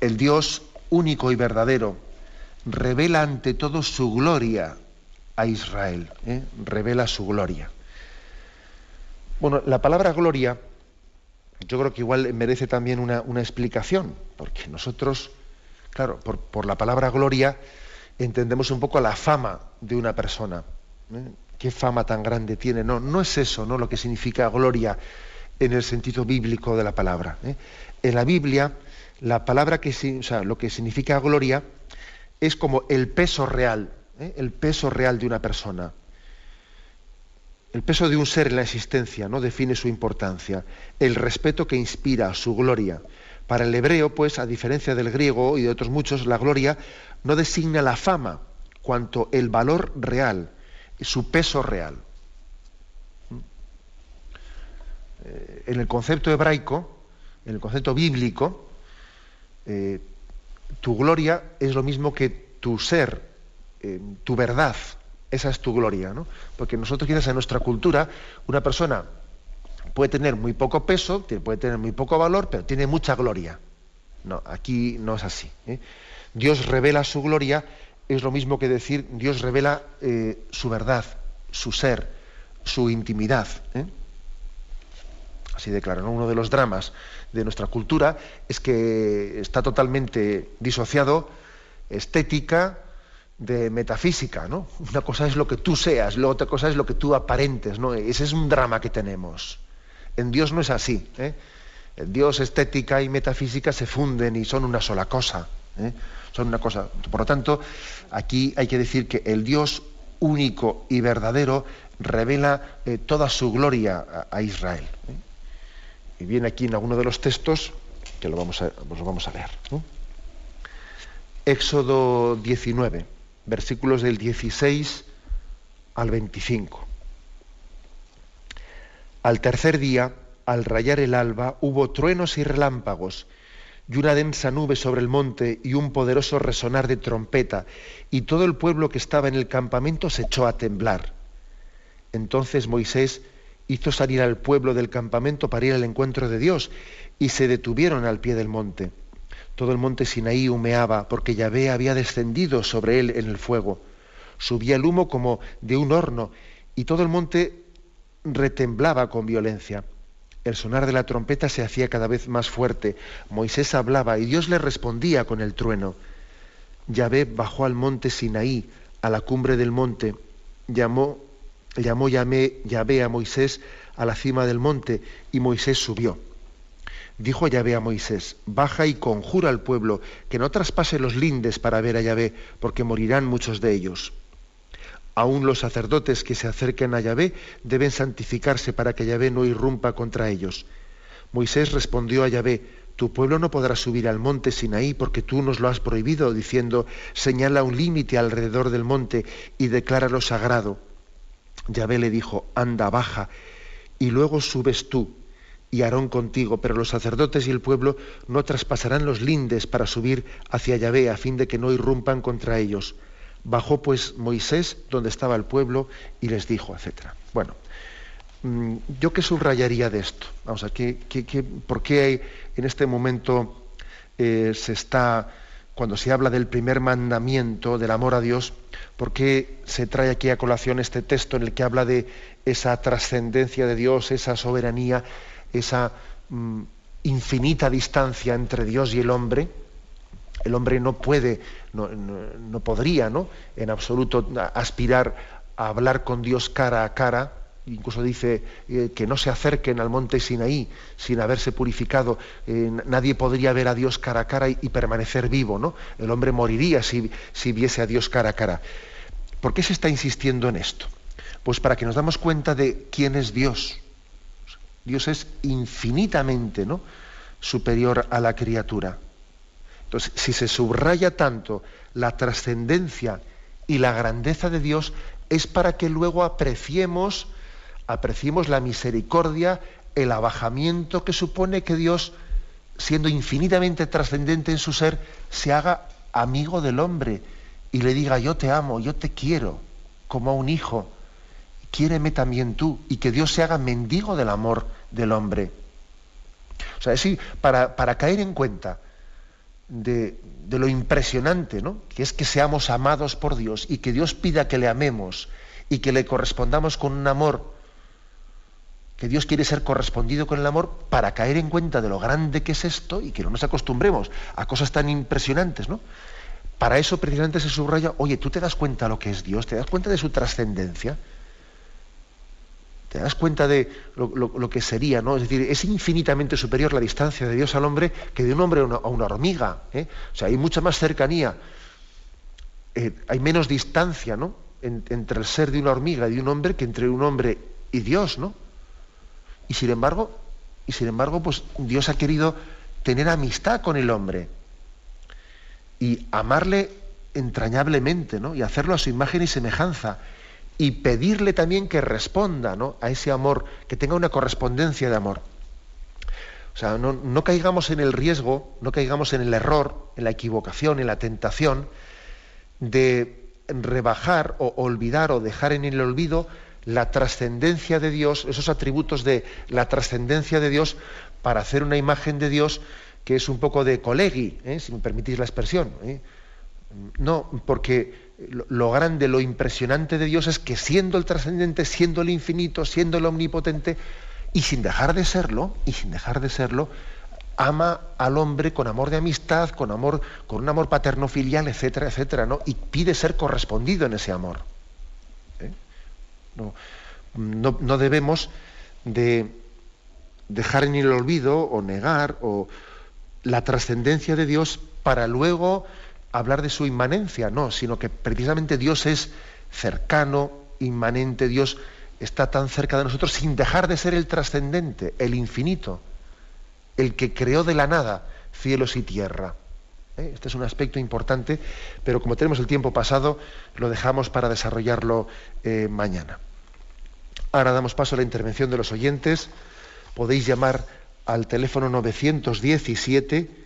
el Dios único y verdadero revela ante todo su gloria a Israel, ¿eh? revela su gloria. Bueno, la palabra gloria yo creo que igual merece también una, explicación, porque nosotros, claro, por, la palabra gloria entendemos un poco la fama de una persona. ¿eh? qué fama tan grande tiene. No, no es eso, ¿no? Lo que significa gloria en el sentido bíblico de la palabra. ¿eh? En la Biblia, la palabra que, o lo que significa gloria es como el peso real, ¿eh? el peso real de una persona. El peso de un ser en la existencia no define su importancia, el respeto que inspira su gloria. Para el hebreo, pues, a diferencia del griego y de otros muchos, la gloria no designa la fama, cuanto el valor real, su peso real. Eh, en el concepto hebraico, en el concepto bíblico, eh, tu gloria es lo mismo que tu ser, eh, tu verdad. Esa es tu gloria, ¿no? Porque nosotros quizás en nuestra cultura, una persona puede tener muy poco peso, puede tener muy poco valor, pero tiene mucha gloria. No, aquí no es así. ¿eh? Dios revela su gloria, es lo mismo que decir Dios revela su verdad, su ser, su intimidad. Así de claro, uno de los dramas de nuestra cultura es que está totalmente disociado estética de metafísica, ¿no? Una cosa es lo que tú seas, la otra cosa es lo que tú aparentes, ¿no? Ese es un drama que tenemos. En Dios no es así. ¿eh? Dios estética y metafísica se funden y son una sola cosa. ¿eh? Son una cosa. Por lo tanto, aquí hay que decir que el Dios único y verdadero revela eh, toda su gloria a, Israel. ¿eh? Y viene aquí en alguno de los textos que lo vamos a, pues lo vamos a leer. Éxodo 19, versículos del 16 al 25. Al tercer día, al rayar el alba, hubo truenos y relámpagos, y una densa nube sobre el monte y un poderoso resonar de trompeta, y todo el pueblo que estaba en el campamento se echó a temblar. Entonces Moisés hizo salir al pueblo del campamento para ir al encuentro de Dios y se detuvieron al pie del monte. Todo el monte Sinaí humeaba porque Yahvé había descendido sobre él en el fuego. Subía el humo como de un horno y todo el monte retemblaba con violencia. El sonar de la trompeta se hacía cada vez más fuerte. Moisés hablaba y Dios le respondía con el trueno. Yahvé bajó al monte Sinaí, a la cumbre del monte, llamó llamó Yahvé a Moisés a la cima del monte y Moisés subió. Dijo Yahvé a Moisés, baja y conjura al pueblo que no traspase los lindes para ver a Yahvé, porque morirán muchos de ellos. Aún los sacerdotes que se acerquen a Yahvé deben santificarse para que Yahvé no irrumpa contra ellos. Moisés respondió a Yahvé, tu pueblo no podrá subir al monte Sinaí porque tú nos lo has prohibido, diciendo, señala un límite alrededor del monte y decláralo sagrado. Yahvé le dijo, anda, baja, y luego subes tú y Aarón contigo, pero los sacerdotes y el pueblo no traspasarán los lindes para subir hacia Yahvé a fin de que no irrumpan contra ellos. Bajó pues Moisés donde estaba el pueblo y les dijo, etc. Bueno, mm, ¿yo qué subrayaría de esto? Vamos a, ¿qué, por qué en este momento eh, se está cuando se habla del primer mandamiento, del amor a Dios, ¿por qué se trae aquí a colación este texto en el que habla de esa trascendencia de Dios, esa soberanía, esa mm, infinita distancia entre Dios y el hombre? El hombre no puede, no, no podría, ¿no? En absoluto aspirar a hablar con Dios cara a cara, incluso dice eh, que no se acerquen al monte Sinaí sin haberse purificado. Eh, nadie podría ver a Dios cara a cara y, permanecer vivo, ¿no? El hombre moriría si, si, viese a Dios cara a cara. ¿Por qué se está insistiendo en esto? Pues para que nos damos cuenta de quién es Dios. Dios es infinitamente ¿no? superior a la criatura. Entonces, si se subraya tanto la trascendencia y la grandeza de Dios, es para que luego apreciemos apreciemos la misericordia, el abajamiento que supone que Dios, siendo infinitamente trascendente en su ser, se haga amigo del hombre y le diga, yo te amo, yo te quiero, como a un hijo, quiéreme también tú, y que Dios se haga mendigo del amor del hombre. O sea, es para, para caer en cuenta de, de, lo impresionante, ¿no? que es que seamos amados por Dios y que Dios pida que le amemos y que le correspondamos con un amor que Dios quiere ser correspondido con el amor para caer en cuenta de lo grande que es esto y que no nos acostumbremos a cosas tan impresionantes, ¿no? Para eso precisamente se subraya, oye, ¿tú te das cuenta de lo que es Dios? ¿Te das cuenta de su trascendencia? ¿Te das cuenta de lo, que sería, ¿no? Es decir, es infinitamente superior la distancia de Dios al hombre que de un hombre a una, hormiga. ¿eh? O sea, hay mucha más cercanía, eh, hay menos distancia, ¿no? entre el ser de una hormiga y de un hombre que entre un hombre y Dios, ¿no? Y sin embargo, y sin embargo, pues Dios ha querido tener amistad con el hombre y amarle entrañablemente, ¿no? Y hacerlo a su imagen y semejanza y pedirle también que responda, ¿no? A ese amor, que tenga una correspondencia de amor. O sea, no, no caigamos en el riesgo, no caigamos en el error, en la equivocación, en la tentación de rebajar o olvidar o dejar en el olvido la trascendencia de Dios, esos atributos de la trascendencia de Dios para hacer una imagen de Dios que es un poco de colegui, ¿eh? si me permitís la expresión. ¿eh? No, porque lo grande, lo impresionante de Dios es que siendo el trascendente, siendo el infinito, siendo el omnipotente, y sin dejar de serlo, y sin dejar de serlo, ama al hombre con amor de amistad, con amor, con un amor paterno filial, etcétera, etcétera, ¿no? Y pide ser correspondido en ese amor. ¿eh? No, no, debemos de dejar en el olvido o negar o la trascendencia de Dios para luego hablar de su inmanencia, no, sino que precisamente Dios es cercano, inmanente, Dios está tan cerca de nosotros sin dejar de ser el trascendente, el infinito, el que creó de la nada cielos y tierra. ¿Eh? Este es un aspecto importante, pero como tenemos el tiempo pasado, lo dejamos para desarrollarlo eh, mañana. Ahora damos paso a la intervención de los oyentes. Podéis llamar al teléfono 917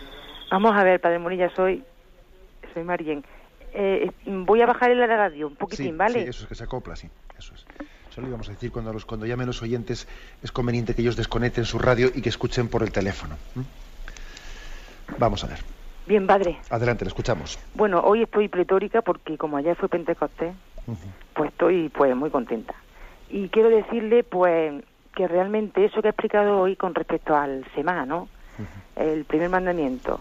Vamos a ver, Padre Morilla, soy, soy Marien. Eh, voy a bajar la radio un poquitín, ¿vale? Sí, eso es que se acopla, sí. Eso es. Eso lo íbamos a decir cuando, los, cuando llamen los oyentes, es conveniente que ellos desconecten su radio y que escuchen por el teléfono. Vamos a ver. Bien, padre. Adelante, le escuchamos. Bueno, hoy estoy pletórica porque como ayer fue Pentecostés, pues estoy pues muy contenta. Y quiero decirle pues que realmente eso que ha explicado hoy con respecto al SEMA, ¿no? El primer mandamiento,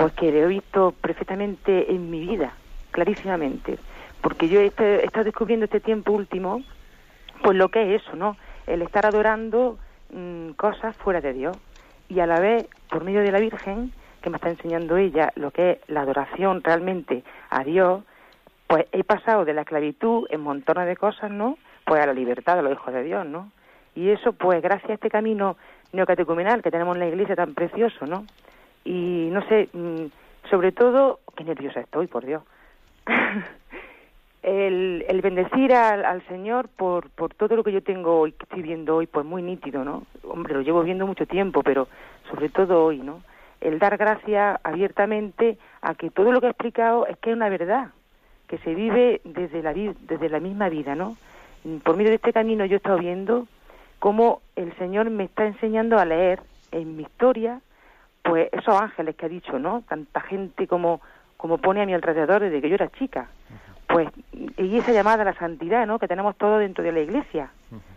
pues que lo he visto perfectamente en mi vida, clarísimamente, porque yo he, estado descubriendo este tiempo último, pues lo que es eso, ¿no? El estar adorando mm, cosas fuera de Dios y a la vez, por medio de la Virgen, que me está enseñando ella lo que es la adoración realmente a Dios, pues he pasado de la esclavitud en montones de cosas, ¿no? Pues a la libertad de los hijos de Dios, ¿no? Y eso, pues gracias a este camino neocatecumenal que tenemos en la iglesia tan precioso, ¿no? Y no sé, mm, sobre todo, qué nerviosa estoy, por Dios. (laughs) el, el bendecir al, al, Señor por, por todo lo que yo tengo hoy, que estoy viendo hoy, pues muy nítido, ¿no? Hombre, lo llevo viendo mucho tiempo, pero sobre todo hoy, ¿no? El dar gracias abiertamente a que todo lo que he explicado es que es una verdad, que se vive desde la, desde la misma vida, ¿no? Por medio de este camino yo he estado viendo cómo el Señor me está enseñando a leer en mi historia pues esos ángeles que ha dicho, ¿no? Tanta gente como, como pone a mi alrededor desde que yo era chica. Pues, y esa llamada a la santidad, ¿no? Que tenemos todo dentro de la iglesia,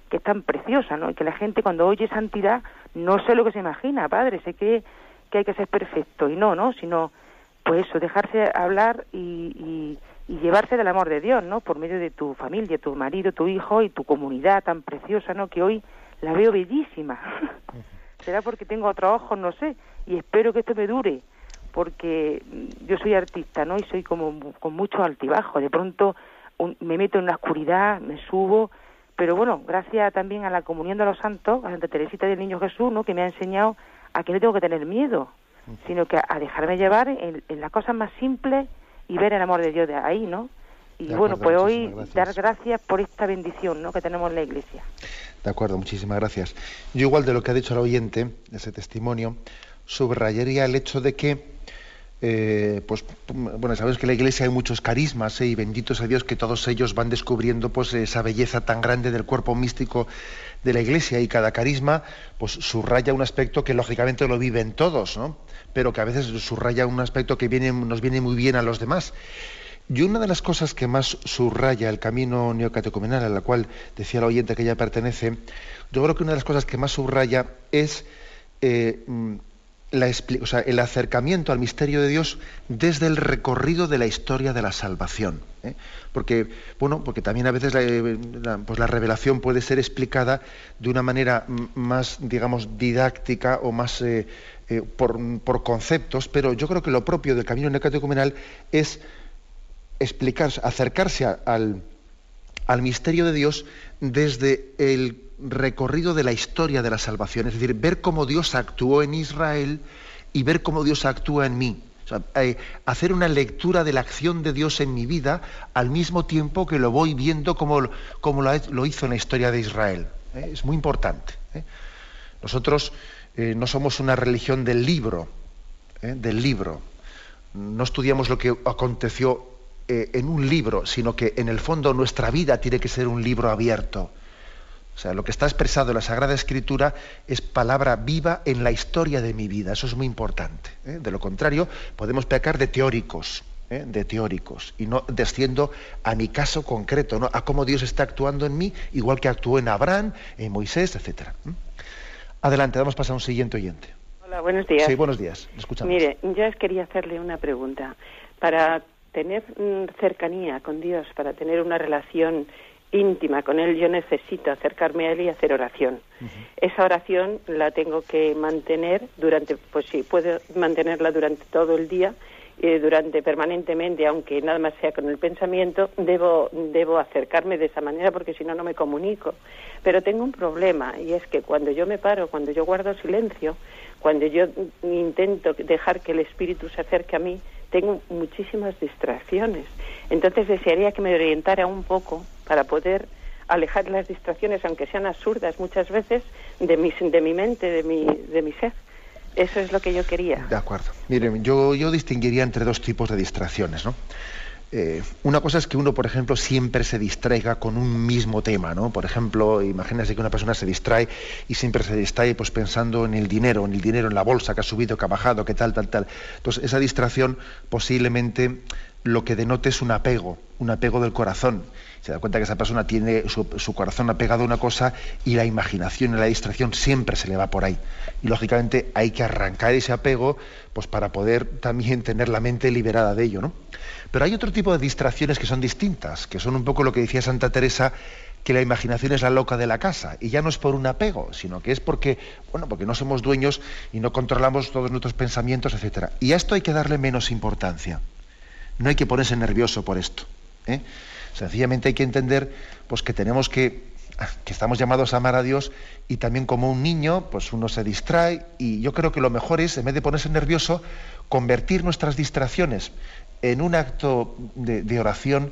que es tan preciosa, ¿no? Y que la gente cuando oye santidad no sé lo que se imagina, padre, sé que, que hay que ser perfecto, y no, ¿no? Sino, pues eso, dejarse hablar y, y, llevarse del amor de Dios, ¿no? Por medio de tu familia, tu marido, tu hijo y tu comunidad tan preciosa, ¿no? Que hoy la veo bellísima. Será porque tengo otro ojo, no sé, y espero que esto me dure porque yo soy artista, ¿no? Y soy como con mucho altibajo. De pronto me meto en la oscuridad, me subo, pero bueno, gracias también a la comunión de los santos, a Santa Teresita del Niño Jesús, ¿no? Que me ha enseñado a que no tengo que tener miedo, sino que a dejarme llevar en, las cosas más simples y ver el amor de Dios de ahí, ¿no? Y bueno, pues hoy dar gracias por esta bendición ¿no? que tenemos en la Iglesia. De acuerdo, muchísimas gracias. Yo igual de lo que ha dicho el oyente, ese testimonio, subrayaría el hecho de que eh, pues bueno, sabes que en la iglesia hay muchos carismas ¿eh? y benditos a Dios que todos ellos van descubriendo pues esa belleza tan grande del cuerpo místico de la iglesia y cada carisma pues subraya un aspecto que lógicamente lo viven todos, ¿no? Pero que a veces subraya un aspecto que viene, nos viene muy bien a los demás. Y una de las cosas que más subraya el camino neocatecumenal, a la cual decía el oyente que ella pertenece, yo creo que una de las cosas que más subraya es eh, mm, el acercamiento al misterio de Dios desde el recorrido de la historia de la salvación. ¿eh? Porque, bueno, porque también a veces la, pues la, revelación puede ser explicada de una manera más, digamos, didáctica o más eh, eh, por, conceptos, pero yo creo que lo propio del camino neocatecumenal es explicarse, acercarse al, misterio de Dios desde el recorrido de la historia de la salvación, es decir, ver cómo Dios actuó en Israel y ver cómo Dios actúa en mí. Eh, hacer una lectura de la acción de Dios en mi vida al mismo tiempo que lo voy viendo como, lo, hizo en la historia de Israel. ¿eh? Es muy importante. ¿eh? Nosotros no somos una religión del libro, del libro. No estudiamos lo que aconteció en un libro, sino que en el fondo nuestra vida tiene que ser un libro abierto o sea, lo que está expresado en la Sagrada Escritura es palabra viva en la historia de mi vida. Eso es muy importante. ¿eh? De lo contrario, podemos pecar de teóricos, ¿eh? de teóricos, y no desciendo a mi caso concreto, ¿no? a cómo Dios está actuando en mí, igual que actuó en Abraham, en Moisés, etc. Adelante, vamos a pasar a un siguiente oyente. Hola, buenos días. Sí, buenos días. Escuchamos. Mire, yo quería hacerle una pregunta. Para tener mm, cercanía con Dios, para tener una relación íntima con Él, yo necesito acercarme a Él y hacer oración. Esa oración la tengo que mantener durante, pues sí, puedo mantenerla durante todo el día, eh, durante permanentemente, aunque nada más sea con el pensamiento, debo, debo acercarme de esa manera porque si no, no me comunico. Pero tengo un problema y es que cuando yo me paro, cuando yo guardo silencio, cuando yo intento dejar que el Espíritu se acerque a mí, tengo muchísimas distracciones. Entonces desearía que me orientara un poco para poder alejar las distracciones, aunque sean absurdas muchas veces, de mi, de mi mente, de mi, de mi ser. Eso es lo que yo quería. De acuerdo. Miren, yo, yo distinguiría entre dos tipos de distracciones, ¿no? Eh, una cosa es que uno, por ejemplo, siempre se distraiga con un mismo tema, ¿no? Por ejemplo, imagínense que una persona se distrae y siempre se distrae pues pensando en el dinero, en el dinero, en la bolsa que ha subido, que ha bajado, que tal, tal, tal. Entonces, esa distracción posiblemente lo que denote es un apego, un apego del corazón. Se da cuenta que esa persona tiene su, corazón apegado a una cosa y la imaginación y la distracción siempre se le va por ahí. Y lógicamente hay que arrancar ese apego pues para poder también tener la mente liberada de ello, ¿no? Pero hay otro tipo de distracciones que son distintas, que son un poco lo que decía Santa Teresa, que la imaginación es la loca de la casa. Y ya no es por un apego, sino que es porque, bueno, porque no somos dueños y no controlamos todos nuestros pensamientos, etc. Y a esto hay que darle menos importancia. No hay que ponerse nervioso por esto. ¿eh? Sencillamente hay que entender pues, que tenemos que, que estamos llamados a amar a Dios y también como un niño, pues uno se distrae y yo creo que lo mejor es, en vez de ponerse nervioso, convertir nuestras distracciones en un acto de, oración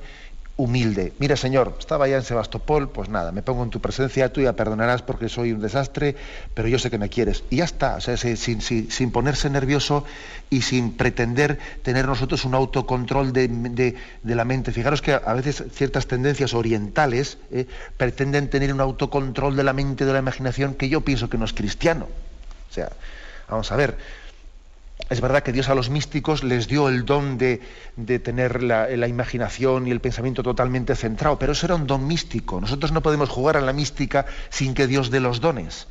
humilde. Mira, Señor, estaba ya en Sebastopol, pues nada, me pongo en tu presencia, tú ya perdonarás porque soy un desastre, pero yo sé que me quieres. Y ya está, o sea, sin, sin, ponerse nervioso y sin pretender tener nosotros un autocontrol de, la mente. Fijaros que a veces ciertas tendencias orientales eh, pretenden tener un autocontrol de la mente, de la imaginación, que yo pienso que no es cristiano. O sea, vamos a ver, es verdad que Dios a los místicos les dio el don de, tener la, imaginación y el pensamiento totalmente centrado, pero eso era un don místico. Nosotros no podemos jugar a la mística sin que Dios dé los dones.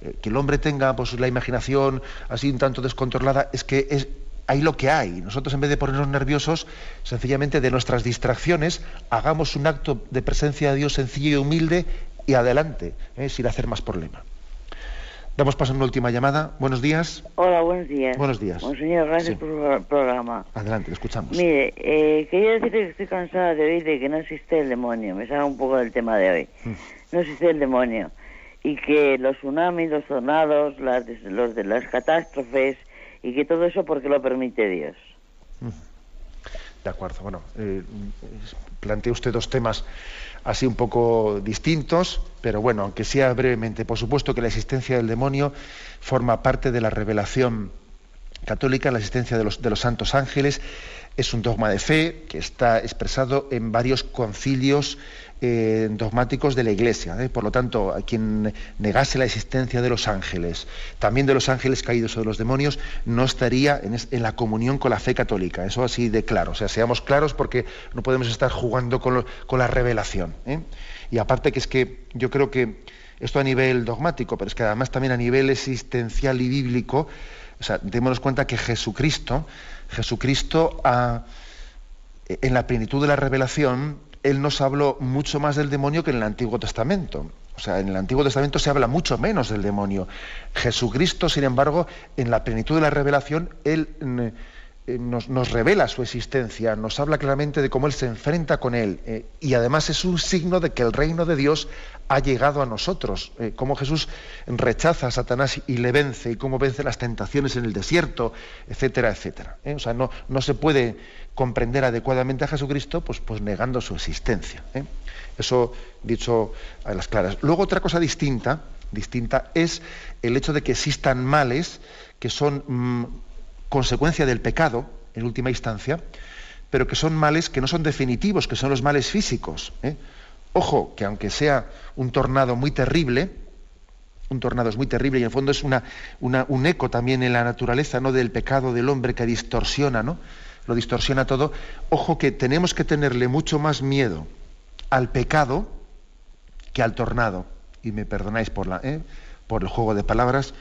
Eh, que el hombre tenga pues, la imaginación así un tanto descontrolada, es que es, hay lo que hay. Nosotros en vez de ponernos nerviosos, sencillamente de nuestras distracciones, hagamos un acto de presencia de Dios sencillo y humilde y adelante, eh, sin hacer más problema. Damos paso a una última llamada. Buenos días. Hola, buenos días. Buenos días. señor, gracias por el programa. Adelante, le escuchamos. Mire, eh, quería decirle que estoy cansada de oír de que no existe el demonio. Me sale un poco del tema de hoy. Mm. No existe el demonio. Y que los tsunamis, los tornados, las, los de las catástrofes, y que todo eso porque lo permite Dios. Mm. De acuerdo. Bueno, eh, plantea usted dos temas así un poco distintos, pero bueno, aunque sea brevemente, por supuesto que la existencia del demonio forma parte de la revelación católica, la existencia de los, de los santos ángeles, es un dogma de fe que está expresado en varios concilios eh, dogmáticos de la Iglesia. ¿eh? Por lo tanto, a quien negase la existencia de los ángeles, también de los ángeles caídos o de los demonios, no estaría en, la comunión con la fe católica. Eso así de claro. O sea, seamos claros porque no podemos estar jugando con, la revelación. ¿eh? Y aparte que es que yo creo que esto a nivel dogmático, pero es que además también a nivel existencial y bíblico, o sea, démonos cuenta que Jesucristo, Jesucristo en la plenitud de la revelación, Él nos habló mucho más del demonio que en el Antiguo Testamento. O sea, en el Antiguo Testamento se habla mucho menos del demonio. Jesucristo, sin embargo, en la plenitud de la revelación, Él mm, eh, nos, revela su existencia, nos habla claramente de cómo Él se enfrenta con Él. Eh, y además es un signo de que el reino de Dios ha llegado a nosotros. Eh, cómo Jesús rechaza a Satanás y le vence, y cómo vence las tentaciones en el desierto, etcétera, etcétera. O sea, no, no, se puede comprender adecuadamente a Jesucristo pues, pues negando su existencia. Eso dicho a las claras. Luego otra cosa distinta, distinta es el hecho de que existan males que son... Consecuencia del pecado, en última instancia, pero que son males que no son definitivos, que son los males físicos. ¿eh? Ojo, que aunque sea un tornado muy terrible, un tornado es muy terrible y en el fondo es una, un eco también en la naturaleza ¿no? del pecado del hombre que distorsiona, ¿no? lo distorsiona todo. Ojo que tenemos que tenerle mucho más miedo al pecado que al tornado. Y me perdonáis por, la, ¿eh? por el juego de palabras,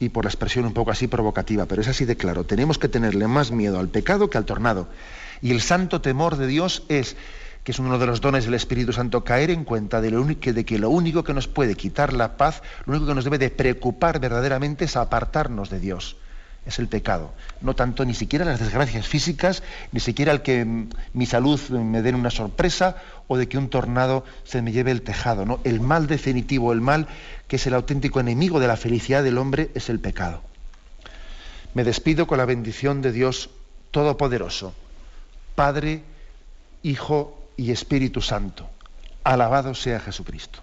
y por la expresión un poco así provocativa, pero es así de claro. Tenemos que tenerle más miedo al pecado que al tornado. Y el santo temor de Dios es, que es uno de los dones del Espíritu Santo, caer en cuenta de, lo de que lo único que nos puede quitar la paz, lo único que nos debe de preocupar verdaderamente es apartarnos de Dios es el pecado. No tanto ni siquiera las desgracias físicas, ni siquiera el que mi salud me dé una sorpresa o de que un tornado se me lleve el tejado. ¿no? El mal definitivo, el mal que es el auténtico enemigo de la felicidad del hombre, es el pecado. Me despido con la bendición de Dios Todopoderoso, Padre, Hijo y Espíritu Santo. Alabado sea Jesucristo.